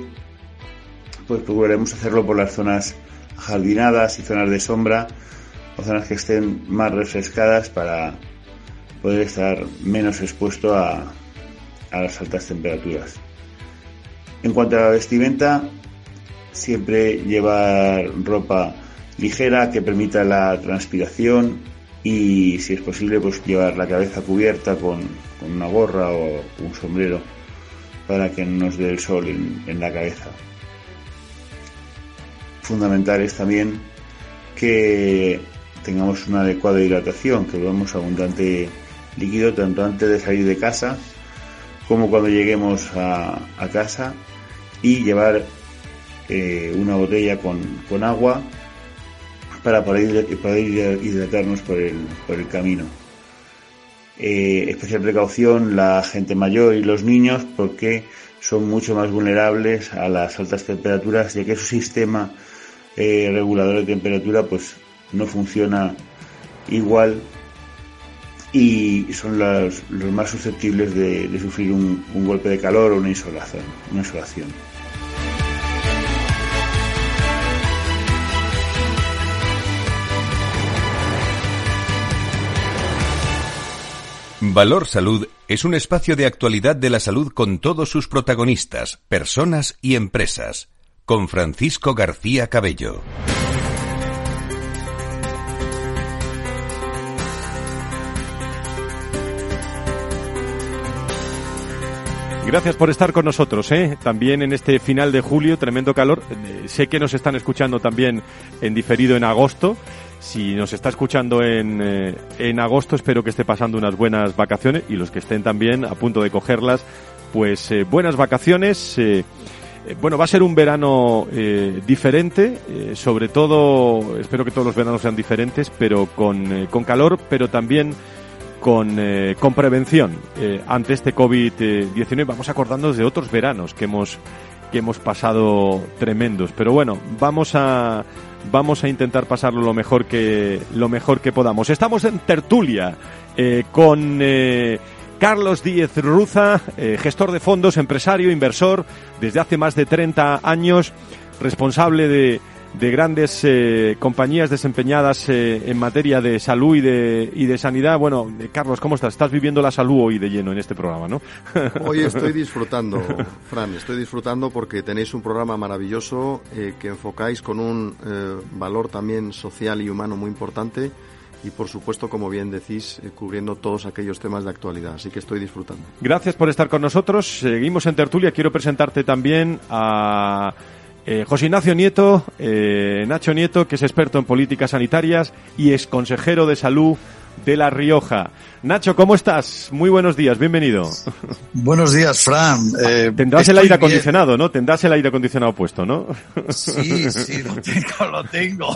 pues procuraremos hacerlo por las zonas jardinadas y zonas de sombra o zonas que estén más refrescadas para poder estar menos expuesto a las altas temperaturas. En cuanto a la vestimenta, siempre llevar ropa ligera que permita la transpiración y si es posible pues llevar la cabeza cubierta con, con una gorra o un sombrero para que no nos dé el sol en, en la cabeza. Fundamental es también que tengamos una adecuada hidratación, que bebamos abundante líquido tanto antes de salir de casa como cuando lleguemos a, casa y llevar eh, una botella con, con agua para poder, poder hidratarnos por el, por el camino. Eh, especial precaución la gente mayor y los niños porque son mucho más vulnerables a las altas temperaturas ya que su sistema eh, regulador de temperatura pues no funciona igual y son los, más susceptibles de, sufrir un, un, golpe de calor o una insolación. Una insolación. Valor Salud es un espacio de actualidad de la salud con todos sus protagonistas, personas y empresas. Con Francisco García Cabello. Gracias por estar con nosotros, ¿eh? también en este final de julio, tremendo calor. Eh, sé que nos están escuchando también en diferido en agosto. Si nos está escuchando en, eh, en agosto, espero que esté pasando unas buenas vacaciones y los que estén también a punto de cogerlas, pues eh, buenas vacaciones. Bueno, va a ser un verano diferente, sobre todo, espero que todos los veranos sean diferentes, pero con, con calor, pero también con, eh, con prevención eh, ante este COVID-19. Vamos acordándonos de otros veranos que hemos, que hemos pasado tremendos. Pero bueno, vamos a, vamos a intentar pasarlo lo mejor que, lo mejor que podamos. Estamos en tertulia eh, con eh, Carlos Díez Ruza, eh, gestor de fondos, empresario, inversor, desde hace más de 30 años, responsable de, de grandes eh, compañías desempeñadas eh, en materia de salud y de, y de sanidad. Bueno, eh, Carlos, ¿cómo estás? Estás viviendo la salud hoy de lleno en este programa, ¿no? Hoy estoy disfrutando, Fran, estoy disfrutando porque tenéis un programa maravilloso eh, que enfocáis con un eh, valor también social y humano muy importante y por supuesto, como bien decís, eh, cubriendo todos aquellos temas de actualidad. Así que estoy disfrutando. Gracias por estar con nosotros. Seguimos en tertulia. Quiero presentarte también a eh, José Ignacio Nieto, eh, Nacho Nieto, que es experto en políticas sanitarias y ex consejero de salud de La Rioja. Nacho, ¿cómo estás? Muy buenos días, bienvenido. Buenos días, Fran. Eh, Tendrás el aire acondicionado, bien. ¿no? Tendrás el aire acondicionado puesto, ¿no? Sí, sí, lo tengo, lo tengo.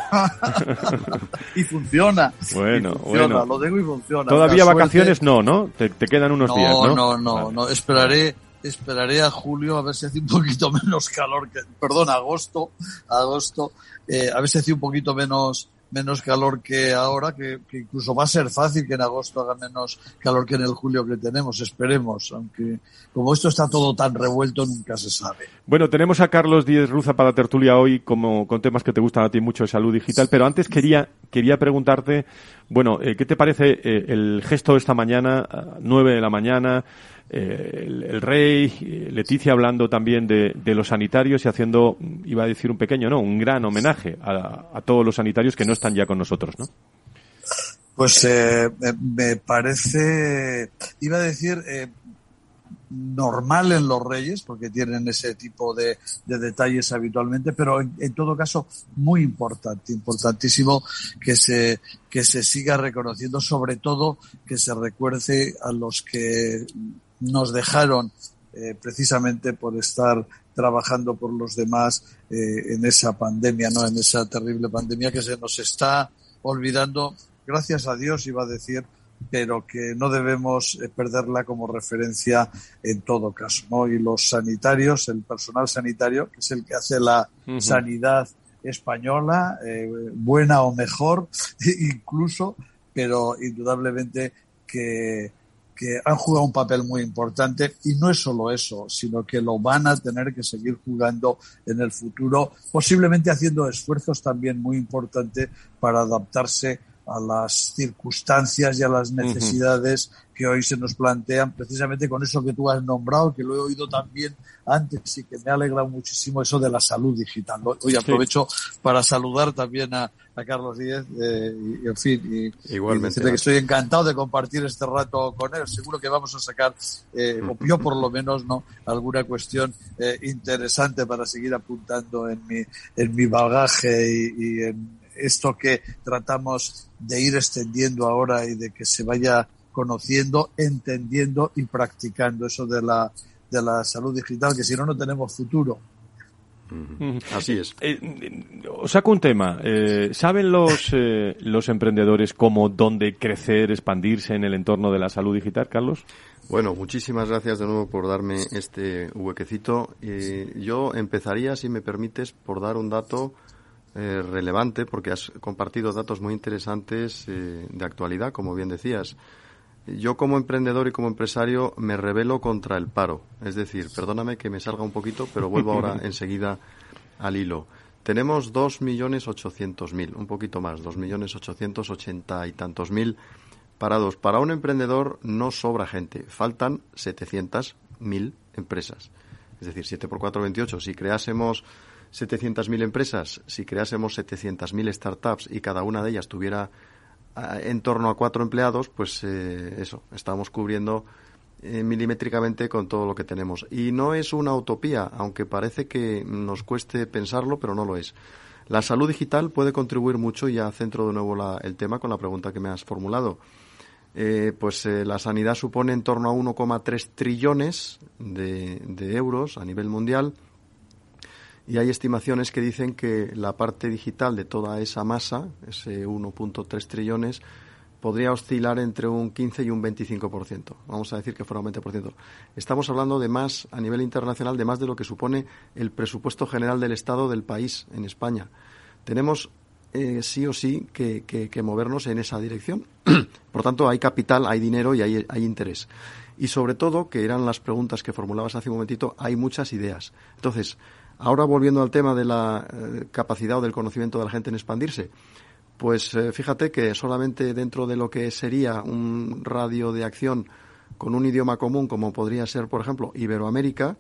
y funciona. Bueno, y funciona, bueno. Lo tengo y funciona. Todavía vacaciones no, ¿no? Te, te, quedan unos no, días, ¿no? No, no, vale. no. Esperaré, esperaré a julio a ver si hace un poquito menos calor que, perdón, agosto, agosto, eh, a ver si hace un poquito menos menos calor que ahora, que, incluso va a ser fácil que en agosto haga menos calor que en el julio que tenemos, esperemos, aunque como esto está todo tan revuelto nunca se sabe. Bueno, tenemos a Carlos Díez Ruza para tertulia hoy como con temas que te gustan a ti mucho de salud digital, pero antes quería quería preguntarte, bueno, eh, ¿qué te parece eh, el gesto de esta mañana, 9 de la mañana? Eh, el, rey, Leticia hablando también de, los sanitarios y haciendo, iba a decir un pequeño, no, un gran homenaje a, todos los sanitarios que no están ya con nosotros, ¿no? Pues eh, me parece, iba a decir, eh, normal en los reyes, porque tienen ese tipo de, detalles habitualmente, pero en, en, todo caso muy importante, importantísimo que se, que se siga reconociendo, sobre todo que se recuerde a los que nos dejaron eh, precisamente por estar trabajando por los demás eh, en esa pandemia, ¿no? En esa terrible pandemia que se nos está olvidando, gracias a Dios iba a decir, pero que no debemos eh, perderla como referencia en todo caso, ¿no? Y los sanitarios, el personal sanitario, que es el que hace la sanidad española, buena o mejor, incluso, pero indudablemente que que han jugado un papel muy importante y no es solo eso, sino que lo van a tener que seguir jugando en el futuro, posiblemente haciendo esfuerzos también muy importantes para adaptarse a las circunstancias y a las necesidades que hoy se nos plantean, precisamente con eso que tú has nombrado, que lo he oído también antes y que me ha alegrado muchísimo eso de la salud digital. Hoy aprovecho para saludar también a, Carlos Díez eh, y, en fin, y, Igualmente, decirle que estoy encantado de compartir este rato con él. Seguro que vamos a sacar, eh, o yo por lo menos, no alguna cuestión eh, interesante para seguir apuntando en mi, en mi bagaje y, y en esto que tratamos de ir extendiendo ahora y de que se vaya conociendo, entendiendo y practicando eso de la, de la salud digital, que si no, no tenemos futuro. Así es. Eh, os saco un tema. Eh, ¿Saben los, eh, los emprendedores cómo, dónde crecer, expandirse en el entorno de la salud digital, Carlos? Bueno, muchísimas gracias de nuevo por darme este huequecito. yo empezaría, si me permites, por dar un dato relevante, porque has compartido datos muy interesantes de actualidad, como bien decías. Yo como emprendedor y como empresario me rebelo contra el paro. Es decir, perdóname que me salga un poquito, pero vuelvo ahora enseguida al hilo. Tenemos dos millones ochocientos mil, un poquito más, dos millones ochocientos ochenta y tantos mil parados. Para un emprendedor no sobra gente, faltan setecientas mil empresas. Es decir, 7 por 4, 28. Si creásemos mil empresas, si creásemos mil startups y cada una de ellas tuviera en torno a cuatro empleados, pues eh, eso, estamos cubriendo eh, milimétricamente con todo lo que tenemos. Y no es una utopía, aunque parece que nos cueste pensarlo, pero no lo es. La salud digital puede contribuir mucho, y ya centro de nuevo el tema con la pregunta que me has formulado. Eh, pues la sanidad supone en torno a 1,3 trillones de, de euros a nivel mundial y hay estimaciones que dicen que la parte digital de toda esa masa, ese 1.3 trillones, podría oscilar entre un 15 y un 25%. Vamos a decir que fuera un 20%. Estamos hablando de más, a nivel internacional, de más de lo que supone el presupuesto general del Estado del país en España. Tenemos eh, sí o sí que, movernos en esa dirección. Por tanto, hay capital, hay dinero y hay, hay interés. Y sobre todo, que eran las preguntas que formulabas hace un momentito, hay muchas ideas. Entonces, Ahora volviendo al tema de la eh, capacidad o del conocimiento de la gente en expandirse, pues eh, fíjate que solamente dentro de lo que sería un radio de acción con un idioma común, como podría ser, por ejemplo, Iberoamérica,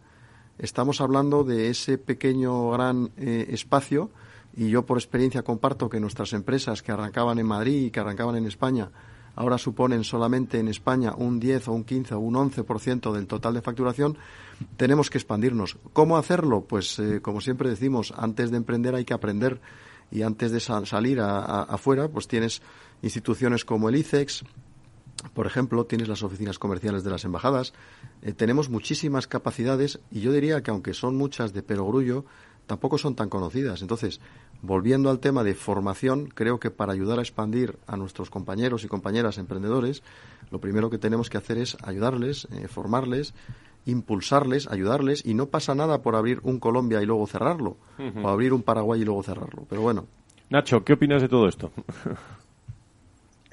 estamos hablando de ese pequeño gran eh, espacio. Y yo por experiencia comparto que nuestras empresas que arrancaban en Madrid y que arrancaban en España ahora suponen solamente en España un 10 o un 15 o un 11% del total de facturación, tenemos que expandirnos. ¿Cómo hacerlo? Pues, eh, como siempre decimos, antes de emprender hay que aprender y antes de salir afuera, pues tienes instituciones como el ICEX, por ejemplo, tienes las oficinas comerciales de las embajadas. Eh, tenemos muchísimas capacidades y yo diría que aunque son muchas de perogrullo, tampoco son tan conocidas. Entonces, volviendo al tema de formación, creo que para ayudar a expandir a nuestros compañeros y compañeras emprendedores, lo primero que tenemos que hacer es ayudarles, eh, formarles, impulsarles, ayudarles, y no pasa nada por abrir un Colombia y luego cerrarlo, o abrir un Paraguay y luego cerrarlo. Pero bueno, Nacho, ¿qué opinas de todo esto?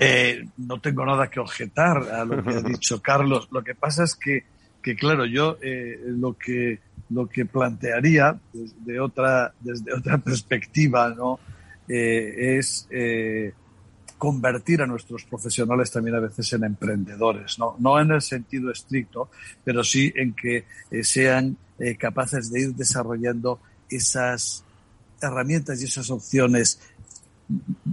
Eh, no tengo nada que objetar a lo que ha dicho Carlos. Lo que pasa es que, que claro, yo eh, lo que lo que plantearía desde otra desde otra perspectiva, ¿no? Eh, es convertir a nuestros profesionales también a veces en emprendedores, no, no en el sentido estricto, pero sí en que sean capaces de ir desarrollando esas herramientas y esas opciones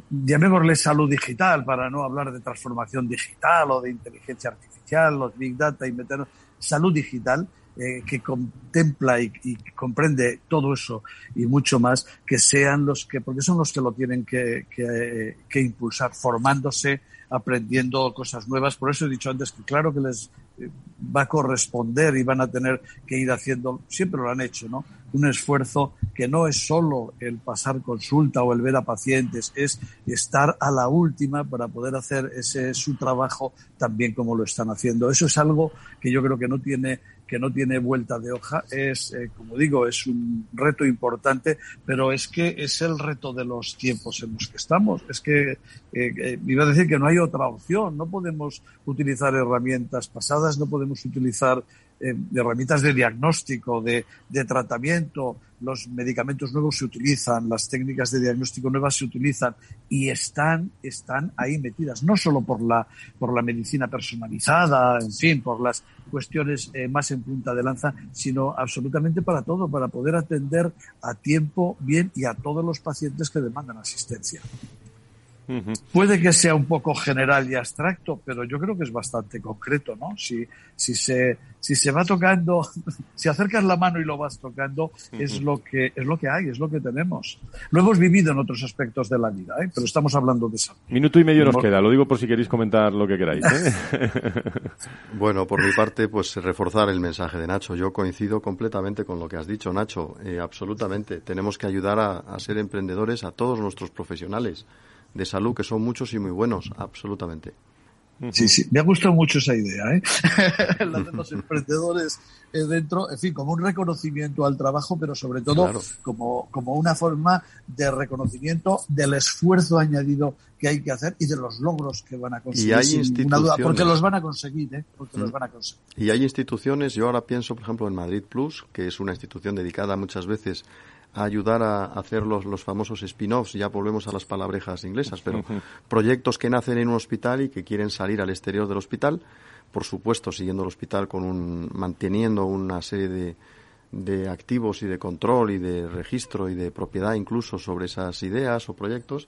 llamémosle salud digital, para no hablar de transformación digital o de inteligencia artificial, los big data, y meter salud digital, eh, que contempla y, comprende todo eso y mucho más, que sean los que, porque son los que lo tienen que, que, impulsar, formándose, aprendiendo cosas nuevas. Por eso he dicho antes que claro que les eh, va a corresponder y van a tener que ir haciendo, siempre lo han hecho, ¿no? Un esfuerzo que no es solo el pasar consulta o el ver a pacientes, es estar a la última para poder hacer ese su trabajo también como lo están haciendo. Eso es algo que yo creo que no tiene que no tiene vuelta de hoja. Es, eh, como digo, es un reto importante, pero es que es el reto de los tiempos en los que estamos. Es que eh, eh, iba a decir que no hay otra opción. No podemos utilizar herramientas pasadas, no podemos utilizar eh, herramientas de diagnóstico, de, de, tratamiento, los medicamentos nuevos se utilizan, las técnicas de diagnóstico nuevas se utilizan y están, están ahí metidas, no solo por la, por la medicina personalizada, en fin, por las cuestiones eh, más en punta de lanza, sino absolutamente para todo, para poder atender a tiempo, bien y a todos los pacientes que demandan asistencia. Puede que sea un poco general y abstracto, pero yo creo que es bastante concreto, ¿no? Si, si, se, si se va tocando, si acercas la mano y lo vas tocando, es, lo que, es lo que hay, es lo que tenemos. Lo hemos vivido en otros aspectos de la vida, ¿eh? pero estamos hablando de eso. Minuto y medio nos queda, lo digo por si queréis comentar lo que queráis. ¿eh? bueno, por mi parte, pues reforzar el mensaje de Nacho. Yo coincido completamente con lo que has dicho, Nacho, eh, absolutamente. Tenemos que ayudar a, a ser emprendedores a todos nuestros profesionales de salud, que son muchos y muy buenos, absolutamente. Sí, sí, me ha gustado mucho esa idea, ¿eh? la de los emprendedores eh, dentro, en fin, como un reconocimiento al trabajo, pero sobre todo como, como una forma de reconocimiento del esfuerzo añadido que hay que hacer y de los logros que van a conseguir. Y hay instituciones. porque los van a conseguir, ¿eh? Porque los mm. van a conseguir. Y hay instituciones, yo ahora pienso, por ejemplo, en Madrid Plus, que es una institución dedicada muchas veces ayudar a hacer los, los famosos spin-offs, ya volvemos a las palabrejas inglesas, pero proyectos que nacen en un hospital y que quieren salir al exterior del hospital, por supuesto siguiendo el hospital con un, manteniendo una serie de, de activos y de control y de registro y de propiedad incluso sobre esas ideas o proyectos,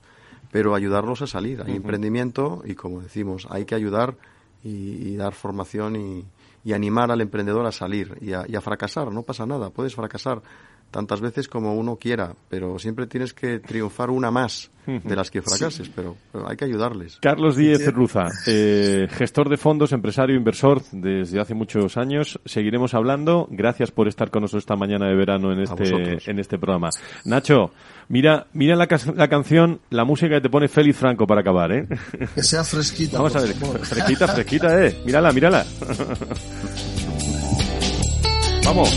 pero ayudarlos a salir. Hay emprendimiento y como decimos, hay que ayudar y, dar formación y, y, animar al emprendedor a salir y a, y a, fracasar. No pasa nada, puedes fracasar, tantas veces como uno quiera, pero siempre tienes que triunfar una más de las que fracases, pero, hay que ayudarles. Carlos Díez Ruza, eh, gestor de fondos, empresario, inversor desde hace muchos años. Seguiremos hablando. Gracias por estar con nosotros esta mañana de verano en este, en este programa. Nacho, mira, mira la, la, canción, la música que te pone Félix Franco para acabar, ¿eh? Que sea fresquita. Vamos a ver, fresquita, fresquita, ¿eh? Mírala, mírala. Vamos,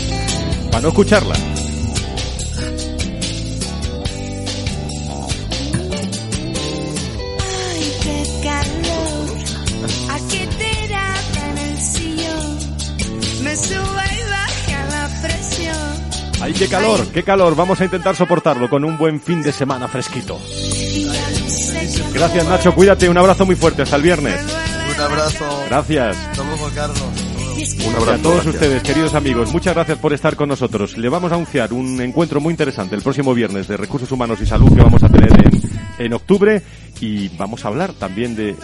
para no escucharla. ¡Ay, qué calor! ¡Qué calor! Vamos a intentar soportarlo con un buen fin de semana fresquito. Gracias, Nacho. Cuídate. Un abrazo muy fuerte. Hasta el viernes. Un abrazo. Gracias. Carlos. Un abrazo a todos ustedes, queridos amigos. Muchas gracias por estar con nosotros. Le vamos a anunciar un encuentro muy interesante el próximo viernes de Recursos Humanos y Salud que vamos a tener en, en octubre y vamos a hablar también de,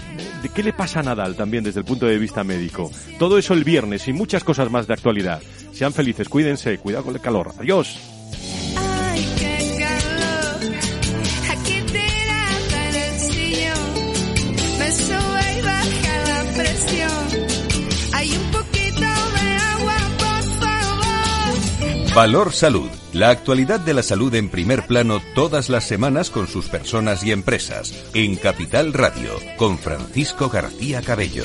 de, qué le pasa a Nadal también desde el punto de vista médico. Todo eso el viernes y muchas cosas más de actualidad. Sean felices, cuídense, cuidado con el calor. Adiós. Valor Salud. La actualidad de la salud en primer plano todas las semanas con sus personas y empresas. En Capital Radio, con Francisco García Cabello.